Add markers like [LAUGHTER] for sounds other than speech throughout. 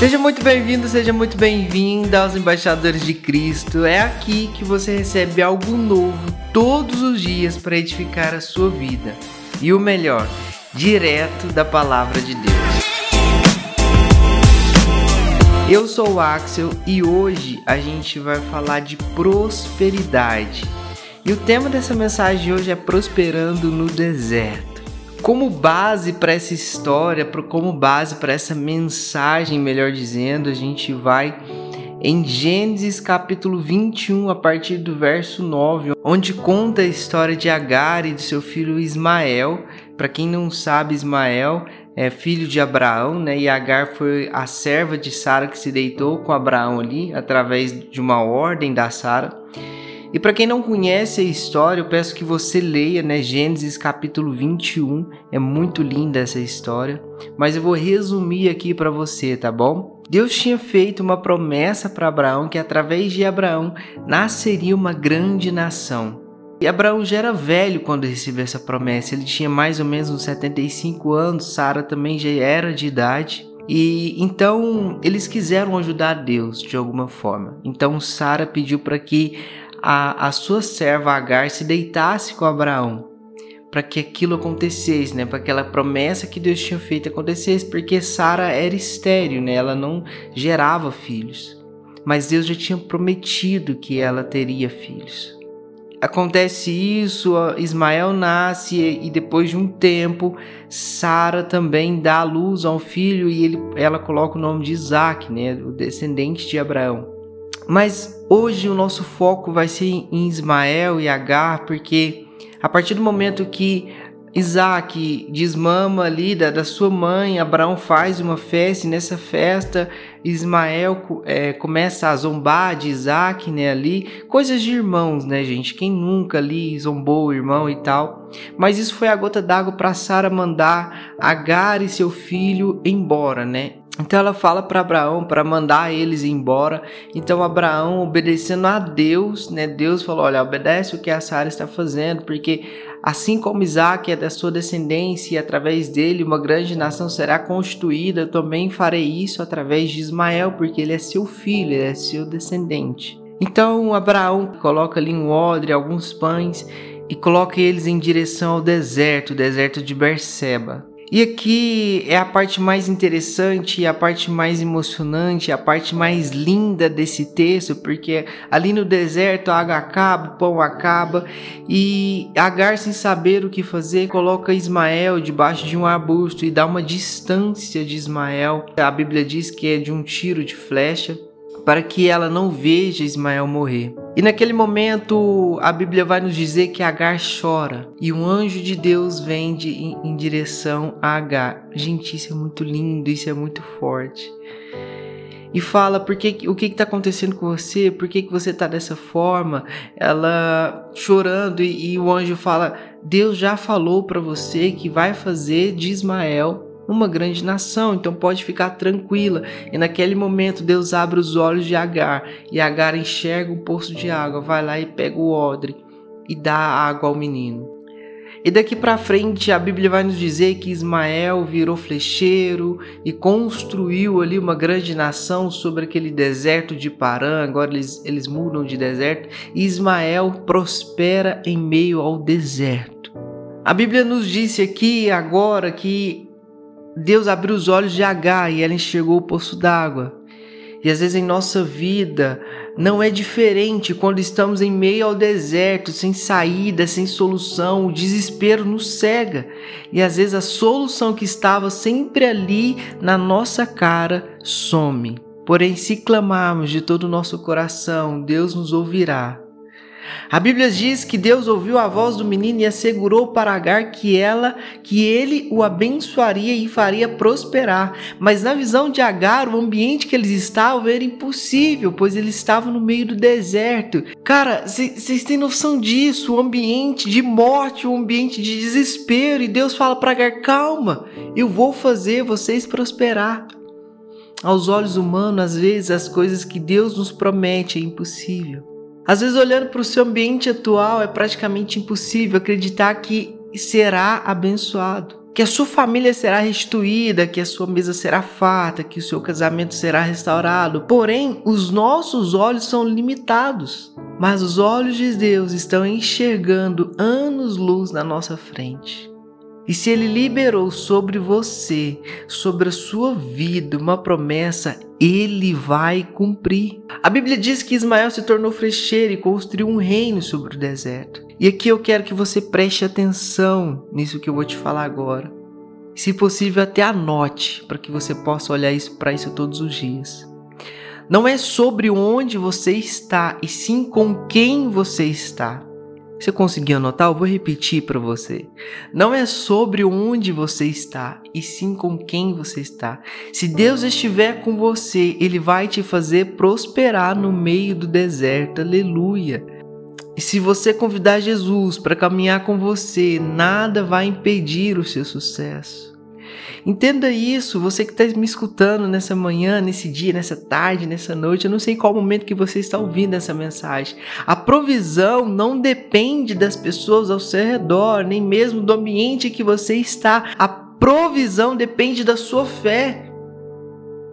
Seja muito bem-vindo, seja muito bem-vinda aos Embaixadores de Cristo. É aqui que você recebe algo novo todos os dias para edificar a sua vida. E o melhor, direto da palavra de Deus. Eu sou o Axel e hoje a gente vai falar de prosperidade. E o tema dessa mensagem de hoje é prosperando no deserto. Como base para essa história, como base para essa mensagem, melhor dizendo, a gente vai em Gênesis capítulo 21, a partir do verso 9, onde conta a história de Agar e de seu filho Ismael. Para quem não sabe, Ismael é filho de Abraão, né? E Agar foi a serva de Sara que se deitou com Abraão ali, através de uma ordem da Sara. E para quem não conhece a história, eu peço que você leia, né, Gênesis capítulo 21. É muito linda essa história, mas eu vou resumir aqui para você, tá bom? Deus tinha feito uma promessa para Abraão que através de Abraão nasceria uma grande nação. E Abraão já era velho quando recebeu essa promessa. Ele tinha mais ou menos uns 75 anos, Sara também já era de idade. E então eles quiseram ajudar Deus de alguma forma. Então Sara pediu para que a, a sua serva Agar se deitasse com Abraão para que aquilo acontecesse, né? Para que aquela promessa que Deus tinha feito acontecesse, porque Sara era estéril, né? Ela não gerava filhos. Mas Deus já tinha prometido que ela teria filhos. Acontece isso, Ismael nasce e depois de um tempo, Sara também dá à luz a um filho e ele, ela coloca o nome de Isaac, né? O descendente de Abraão. Mas hoje o nosso foco vai ser em Ismael e Agar, porque a partir do momento que Isaac desmama ali da, da sua mãe, Abraão faz uma festa e nessa festa Ismael é, começa a zombar de Isaac, né, ali, coisas de irmãos, né, gente, quem nunca ali zombou o irmão e tal, mas isso foi a gota d'água para Sara mandar Agar e seu filho embora, né, então ela fala para Abraão para mandar eles embora. Então Abraão, obedecendo a Deus, né? Deus falou: "Olha, obedece o que a Sara está fazendo, porque assim como Isaac é da sua descendência e através dele uma grande nação será constituída, eu também farei isso através de Ismael, porque ele é seu filho, ele é seu descendente." Então Abraão coloca ali um odre, alguns pães e coloca eles em direção ao deserto, o deserto de Berseba. E aqui é a parte mais interessante, a parte mais emocionante, a parte mais linda desse texto, porque ali no deserto a água acaba, o pão acaba, e Agar, sem saber o que fazer, coloca Ismael debaixo de um arbusto e dá uma distância de Ismael. A Bíblia diz que é de um tiro de flecha para que ela não veja Ismael morrer. E naquele momento a Bíblia vai nos dizer que Agar chora e um anjo de Deus vem de, em, em direção a Agar. Gente, isso é muito lindo, isso é muito forte. E fala por que, o que está acontecendo com você, por que, que você está dessa forma. Ela chorando e, e o anjo fala: Deus já falou para você que vai fazer de Ismael uma grande nação, então pode ficar tranquila. E naquele momento Deus abre os olhos de Agar e Agar enxerga um poço de água, vai lá e pega o odre e dá água ao menino. E daqui para frente a Bíblia vai nos dizer que Ismael virou flecheiro e construiu ali uma grande nação sobre aquele deserto de Parã. Agora eles, eles mudam de deserto. E Ismael prospera em meio ao deserto. A Bíblia nos disse aqui agora que Deus abriu os olhos de Agar e ela enxergou o poço d'água. E às vezes em nossa vida não é diferente quando estamos em meio ao deserto, sem saída, sem solução, o desespero nos cega. E às vezes a solução que estava sempre ali na nossa cara some. Porém, se clamarmos de todo o nosso coração, Deus nos ouvirá a Bíblia diz que Deus ouviu a voz do menino e assegurou para Agar que ela, que ele o abençoaria e faria prosperar. Mas na visão de Agar, o ambiente que eles estavam era impossível, pois eles estavam no meio do deserto. Cara, vocês têm noção disso? O ambiente de morte, o ambiente de desespero. E Deus fala para Agar: calma, eu vou fazer vocês prosperar. Aos olhos humanos, às vezes, as coisas que Deus nos promete é impossível. Às vezes, olhando para o seu ambiente atual, é praticamente impossível acreditar que será abençoado. que a sua família será restituída, que a sua mesa será farta, que o seu casamento será restaurado. Porém, os nossos olhos são limitados, mas os olhos de Deus estão enxergando anos-luz na nossa frente. E se ele liberou sobre você, sobre a sua vida, uma promessa, ele vai cumprir. A Bíblia diz que Ismael se tornou frecheiro e construiu um reino sobre o deserto. E aqui eu quero que você preste atenção nisso que eu vou te falar agora. Se possível, até anote para que você possa olhar isso para isso todos os dias. Não é sobre onde você está, e sim com quem você está. Você conseguiu anotar? Eu vou repetir para você. Não é sobre onde você está, e sim com quem você está. Se Deus estiver com você, Ele vai te fazer prosperar no meio do deserto. Aleluia. E se você convidar Jesus para caminhar com você, nada vai impedir o seu sucesso. Entenda isso, você que está me escutando nessa manhã, nesse dia, nessa tarde, nessa noite, eu não sei qual momento que você está ouvindo essa mensagem. A provisão não depende das pessoas ao seu redor, nem mesmo do ambiente que você está. A provisão depende da sua fé.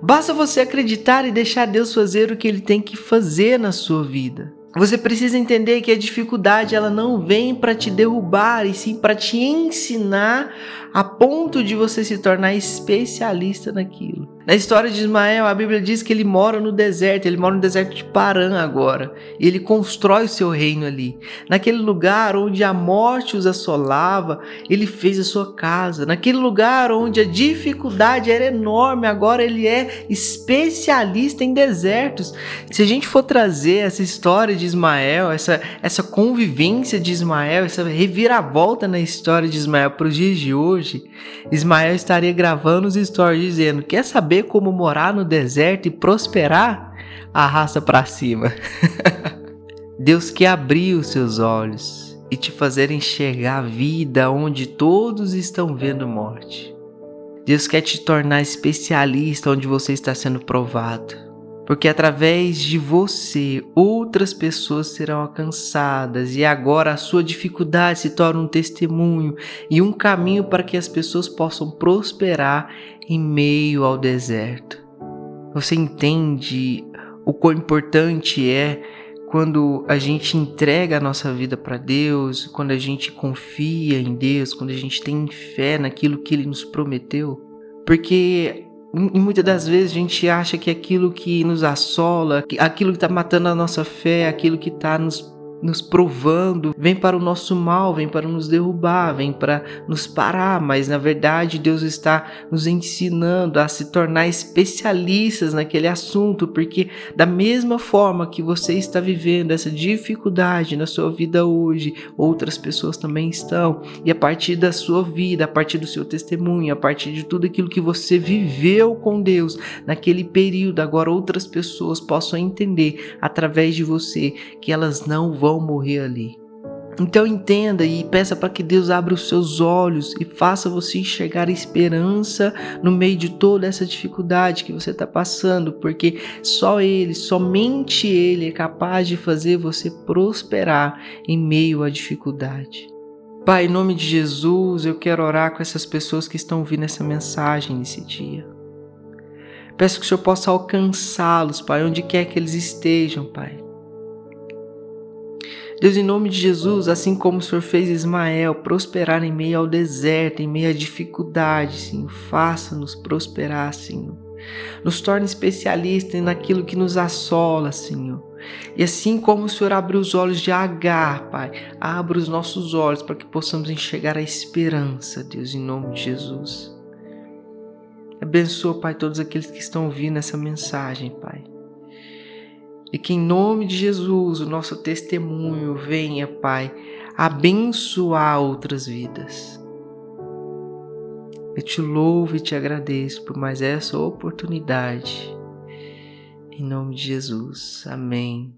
Basta você acreditar e deixar Deus fazer o que ele tem que fazer na sua vida. Você precisa entender que a dificuldade ela não vem para te derrubar, e sim para te ensinar a ponto de você se tornar especialista naquilo. Na história de Ismael, a Bíblia diz que ele mora no deserto, ele mora no deserto de Paran agora, e ele constrói o seu reino ali. Naquele lugar onde a morte os assolava, ele fez a sua casa. Naquele lugar onde a dificuldade era enorme, agora ele é especialista em desertos. Se a gente for trazer essa história de Ismael, essa, essa convivência de Ismael, essa reviravolta na história de Ismael para os dias de hoje, Ismael estaria gravando os stories dizendo: Quer saber? Saber como morar no deserto e prosperar, arrasta para cima. [LAUGHS] Deus quer abrir os seus olhos e te fazer enxergar a vida onde todos estão vendo morte. Deus quer te tornar especialista onde você está sendo provado. Porque através de você outras pessoas serão alcançadas e agora a sua dificuldade se torna um testemunho e um caminho para que as pessoas possam prosperar em meio ao deserto. Você entende o quão importante é quando a gente entrega a nossa vida para Deus, quando a gente confia em Deus, quando a gente tem fé naquilo que Ele nos prometeu? Porque muitas das vezes a gente acha que aquilo que nos assola, aquilo que está matando a nossa fé, aquilo que está nos nos provando, vem para o nosso mal, vem para nos derrubar, vem para nos parar, mas na verdade Deus está nos ensinando a se tornar especialistas naquele assunto, porque da mesma forma que você está vivendo essa dificuldade na sua vida hoje, outras pessoas também estão, e a partir da sua vida, a partir do seu testemunho, a partir de tudo aquilo que você viveu com Deus naquele período, agora outras pessoas possam entender através de você que elas não vão vão morrer ali. Então entenda e peça para que Deus abra os seus olhos e faça você enxergar esperança no meio de toda essa dificuldade que você está passando, porque só Ele, somente Ele é capaz de fazer você prosperar em meio à dificuldade. Pai, em nome de Jesus, eu quero orar com essas pessoas que estão ouvindo essa mensagem nesse dia. Peço que o Senhor possa alcançá-los, Pai, onde quer que eles estejam, Pai. Deus, em nome de Jesus, assim como o Senhor fez Ismael prosperar em meio ao deserto, em meio à dificuldade, Senhor, faça-nos prosperar, Senhor. Nos torne especialistas naquilo que nos assola, Senhor. E assim como o Senhor abre os olhos de Agar, Pai, abra os nossos olhos para que possamos enxergar a esperança, Deus, em nome de Jesus. Abençoa, Pai, todos aqueles que estão ouvindo essa mensagem, Pai. E que em nome de Jesus o nosso testemunho venha, Pai, abençoar outras vidas. Eu te louvo e te agradeço por mais essa oportunidade. Em nome de Jesus. Amém.